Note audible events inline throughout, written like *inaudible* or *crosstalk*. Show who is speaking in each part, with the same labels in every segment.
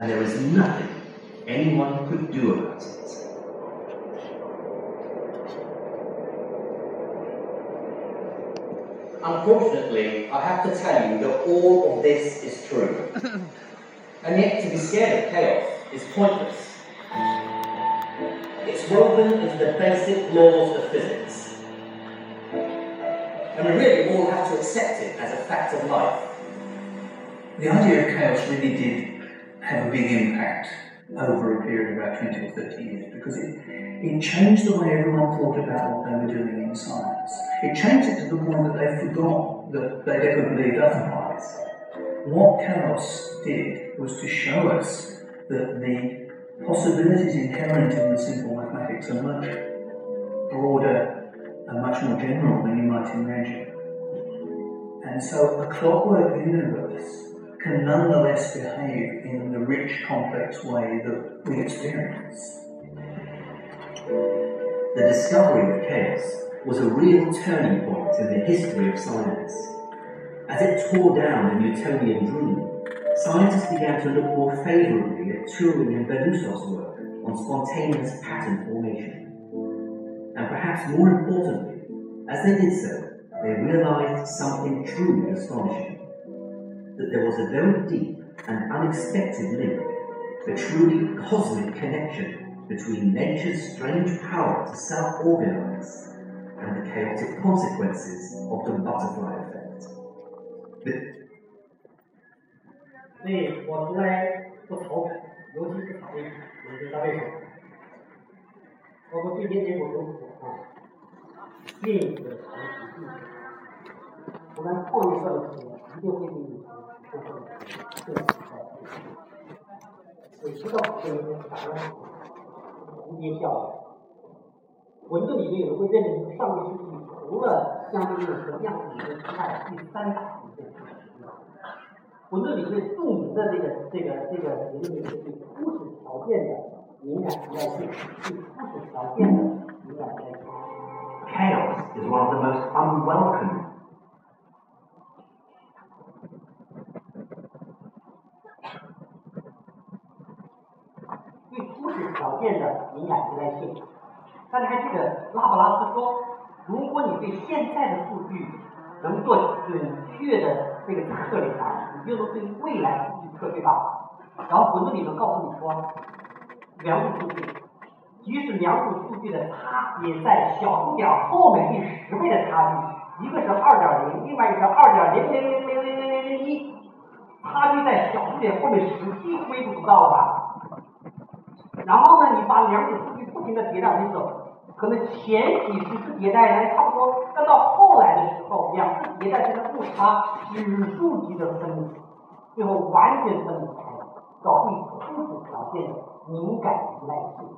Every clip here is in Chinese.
Speaker 1: and there is nothing anyone could do about it.
Speaker 2: Unfortunately, I have to tell you that all of this is true. *laughs* and yet to be scared of chaos is pointless. It's woven into the basic laws of physics. And we really all have to accept it as a fact of life.
Speaker 3: The idea of chaos really did have a big impact over a period of about 20 or 30 years because it, it changed the way everyone thought about what they were doing in science. It changed it to the point that they forgot that they'd ever believed otherwise. What chaos did was to show us that the possibilities inherent in the simple mathematics are much broader and much more general than you might imagine. And so a clockwork universe can nonetheless behave in the rich, complex way that we experience.
Speaker 1: The discovery of chaos was a real turning point in the history of science. As it tore down the Newtonian dream, scientists began to look more favourably at Turing and Belousov's work on spontaneous pattern formation. And perhaps more importantly, as they did so, they realized something truly astonishing that there was a very deep and unexpected link, a truly cosmic connection between nature's strange power to self organize and the chaotic consequences of the butterfly effect. The
Speaker 4: 所以我从来不调侃，尤其是讨论我知道为什么。包括最近这部文谱啊，另一个长期故事，我们创业社的时候一定会给你做这个这个 我知道这个啥呢？蝴蝶效应。文字理论有人会认为上个世纪除了相对论和量子理论之外，第三大理论就是实论。文字理论著名的这个这个这个理论就是对初始条件的敏感依赖性，对初始条件的敏感依赖性。
Speaker 1: chaos is one of the most unwelcome
Speaker 4: 对初始条件的敏感依赖性。大家还记得拉普拉斯说，如果你对现在的数据能做准确的这个测量，你就能对未来数据测，对吧？然后混沌理论告诉你说，两组数据，即使两组数据的差也在小数点后面第十倍的差距，一个是二点零，另外一个是二点零零零零零零零一，差距在小数点后面十，几微不足道吧？然后呢，你把两组新的叠上去走，可能前几十次迭代还差不多，但到后来的时候，两次迭代之间误差指数级的分离，最后完全分离开了，搞对初始条件敏感依赖性。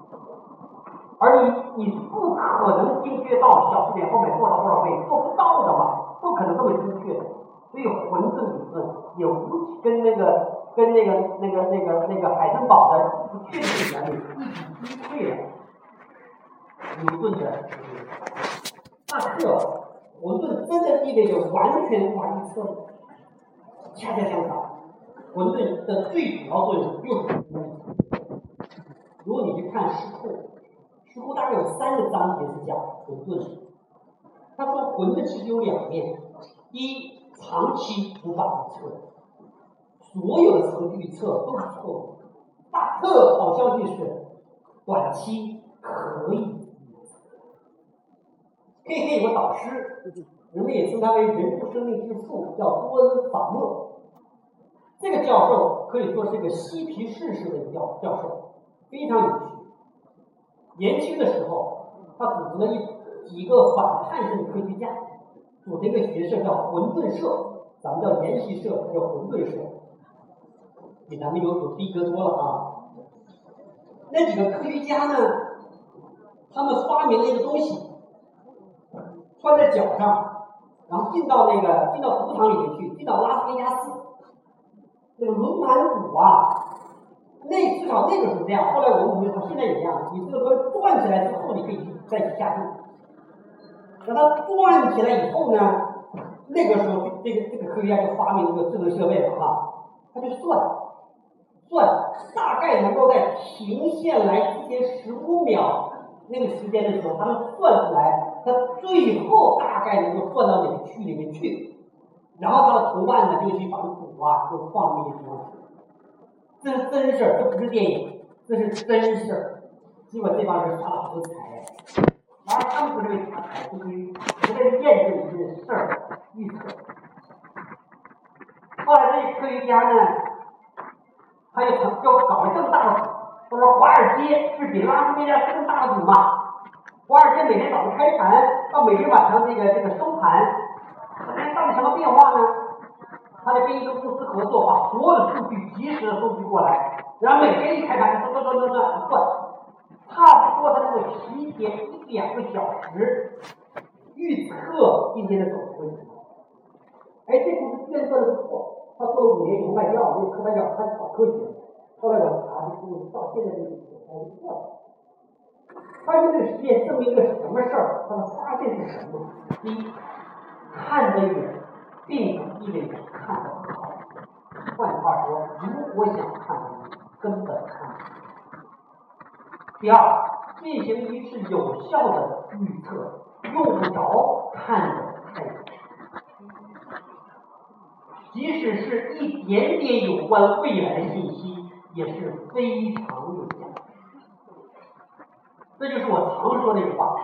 Speaker 4: 而你你不可能精确到小数点后面多少多少倍，做不到的嘛，不可能这么精确的。所以混沌理论也无跟那个跟那个那个那个那个海森堡的不确定性原理一起击退了混沌的理论。那克混沌真的意味着完全无法预测？恰恰相反，混沌的最主要作用就是如果你去看诗库，诗库大概有三个章节是讲混沌。他说混沌其实有两面，一，长期无法预测，所有的程序预测都是错误。大特好消息是，短期可以。K K 有个导师，人们也称他为人工生命之父，叫多恩·法莫。这个教授可以说是一个嬉皮士式的教教授，非常有趣。年轻的时候，他组织了一几个反叛性科学家，组成一个学社叫混沌社，咱们叫研习社，叫混沌社，比咱们有所逼格多了啊。那几个科学家呢，他们发明了一个东西，穿在脚上，然后进到那个进到赌场里面去，进到拉斯维加斯，那个轮盘舞啊，那至少那个时候这样，后来我们同学说现在也这样，你这个东西转起来之后，你可以再去下注。等它转起来以后呢，那个时候这个这个科学家就发明一个智能设备了哈，他就算算，大概能够在停下来之前十五秒那个时间的时候，他能算出来，他最后大概能够算到哪个区里面去。然后他的同伴呢，就去把鼓啊都放那些地方去。这是真事儿，这不是电影，这是真事儿。结果这帮人发了好多财，然后他们不认为发财，就是为不在验证一件事儿，预测。后来这些科学家呢，他又成要搞个更大的赌，他说华尔街是比拉斯维加斯更大的赌嘛。华尔街每天早上开盘，到每天晚上这个这个收盘。那到底什么变化呢？他得跟一个公司合作，把所有的数据及时的收集过来，然后每天一开盘，算算算算算算，差不多他能够提前一两个小时预测今天的走势会怎么样。哎，这公司算的不错，他做了五年以后卖掉，因为科班叫他搞科学。后来我查，这公司到现在这个结果还不错。他用这个实验证明一个什么事儿？他的发现是什么？第一。看得远，并不意味着看得好。换句话说，如果想看得远，根本看不见。第二，进行一次有效的预测，用不着看得太远，即使是一点点有关未来的信息，也是非常有。这就是我常说的一句话：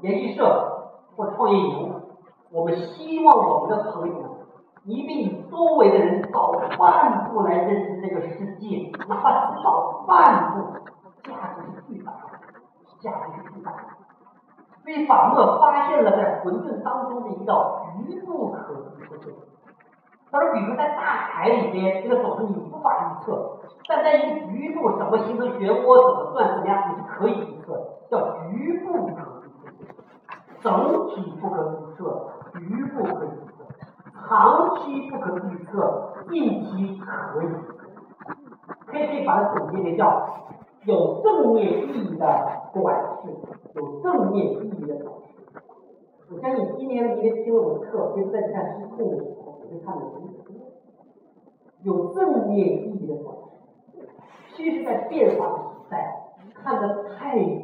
Speaker 4: 研习社或创业营。我们希望我们的朋友们，你比你周围的人早半步来认识这个世界，哪怕只早半步，价值是巨大的，价值是巨大的。所以法莫发现了在混沌当中的一道愚不可及的线。他说，比如在大海里边，这个走势你无法预测，但在一个局部怎么形成漩涡，怎么转，怎么样，你是可以预测，叫局部可预测，整体不可预测。局部可以预测，长期不可预测，近期可以，可以可以把它总结为叫有正面意义的短视，有正面意义的短视。我相信今年明天听了我的课，会在看失控的时候，会看得很清楚。有正面意义的短视，其实，在变化的时代，看得太远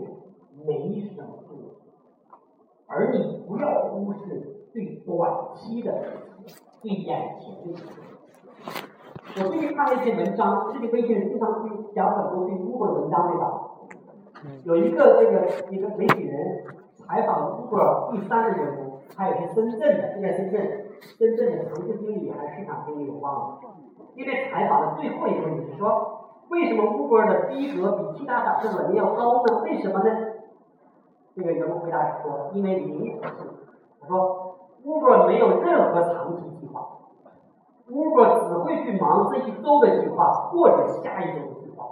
Speaker 4: 没什么用，而你不要忽视。对短期的，对眼前的。我最近看了一篇文章，最近微信人经常去讲很多对 Uber 的文章，对吧？有一个这个一个媒体人采访 Uber 第三的员工，他也是深圳的，就在深圳，深圳的城市经理还是市场经理，我忘了。因为采访的最后一个问题说，为什么 Uber 的逼格比其他打车软件要高呢？为什么呢？这个员工回答说，因为灵活性。他说。Uber 没有任何长期计划，Uber 只会去忙这一周的计划或者下一周的计划。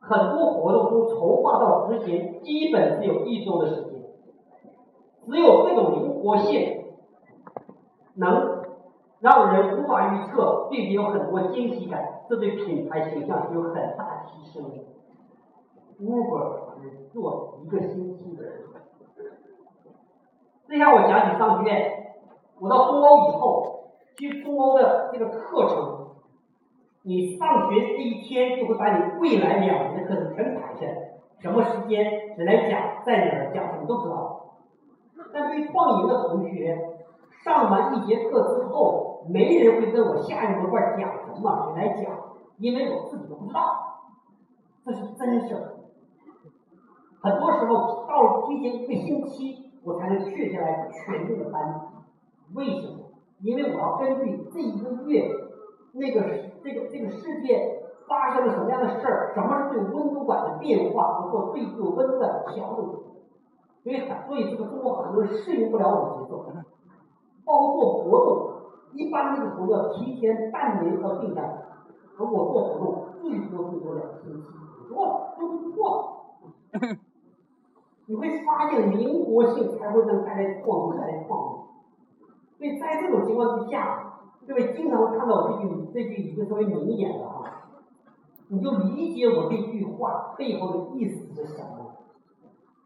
Speaker 4: 很多活动从筹划到执行，基本只有一周的时间。只有这种灵活性，能让人无法预测，并且有很多惊喜感，这对品牌形象是有很大提升的。Uber 只做一个星期的事。之前我讲起商学院，我到东欧以后，去中欧的这个课程，你上学第一天就会把你未来两年的课程全排下来，什么时间谁来讲，在哪儿讲，什么都知道。但对创营的同学，上完一节课之后，没人会跟我下一模块讲什么，谁来讲？因为我自己都不知道，这是真事儿。很多时候到了提前一个星期。我才能确下来全部的班级，为什么？因为我要根据这一个月那个这个这个世界发生了什么样的事儿，什么是对温度管的变化，我做对度温度感的调整。所以很所以这个中国很多人适应不了我的节奏，包括活动，一般这个活动要提前半年要定下来，而我做活动最多最多两个星期，做了就做了。*laughs* 你会发现灵活性才会让大家创意，带来创意。所以在这种情况之下，各位经常看到这句这句已经稍微明显了啊，你就理解我这句话背后的意思是什么？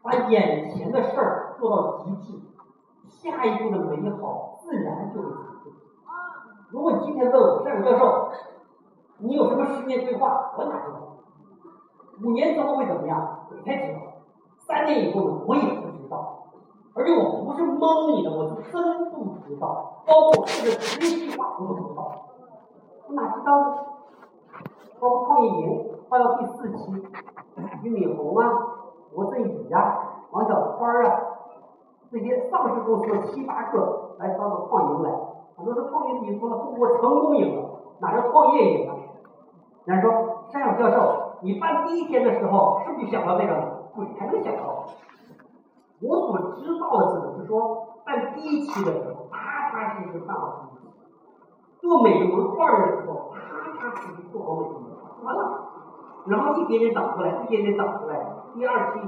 Speaker 4: 把眼前的事儿做到极致，下一步的美好自然就会。如果你今天问我，夏勇教授，你有什么十年规划？我哪知道？五年之后会怎么样？我才知道。三年以后呢？我也不知道。而且我不是蒙你的，我是真不知道。包括这个职业计划我都不知道。我哪知道呢？包括创业营快到第四期，俞敏洪啊、罗振宇啊、王小川啊，这些上市公司七八个来到了创营来，很多是创业营说了，中国成功赢了，哪叫创业赢了？人家说山小教授，你办第一天的时候是不是就想到这个了？鬼才能想到。我所知道的只是说，办第一期的时候，踏踏实实办好第一期；做每个门块的时候，踏踏实实做好每个门块，完了。然后一点点长出来，一点点长出来。第二期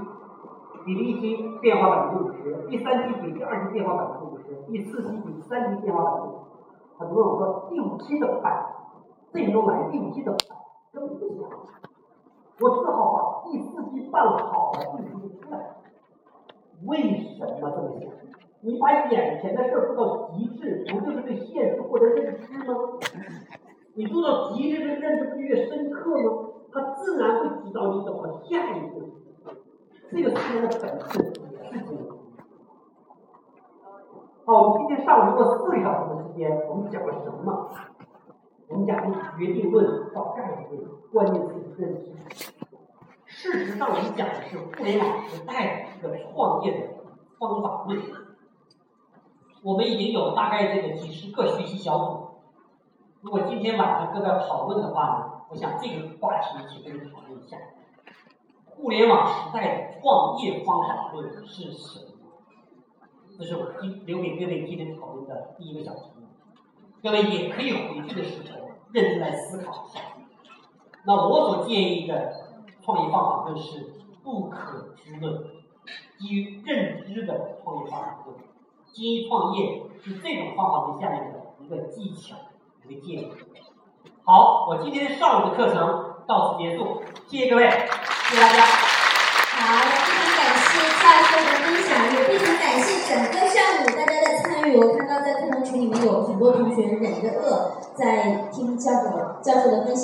Speaker 4: 比第一期变化百分之五十，第三期比第二期变化百分之，第四期比三期变化百分之五十。很多人说第五期怎么办？这一周来第五期怎么办？根本不行。我只好把第四期办好了，第五期出来。为什么这么想？你把眼前的事做到极致，不就是对现实获得认知吗？你做到极致的认知，不越深刻吗？他自然会指导你怎么下一步。这个是人的本质，也是这样。我们今天上午用了四个小时的时间，我们讲了什么？我们讲的是决定论到概念，关键词是认知。事实上，我们讲的是互联网时代的一个创业的方法论。我们已经有大概这个几十个学习小组。如果今天晚上各位讨论的话呢，我想这个话题请跟你讨论一下：互联网时代的创业方法论是什么？这是我今留给各位今天讨论的第一个小题目。各位也可以回去的时候认真来思考一下。那我所建议的创业方法论是不可知论，基于认知的创业方法论。精英创业是这种方法论下面的一个技巧。一个建议。好，我今天上午的课程到此结束，谢谢各位，谢谢大家。
Speaker 5: 好，非常感谢教授的分享，也非常感谢整个上午大我看到在课堂群里面有很多同学忍着饿在听教授教授的分析。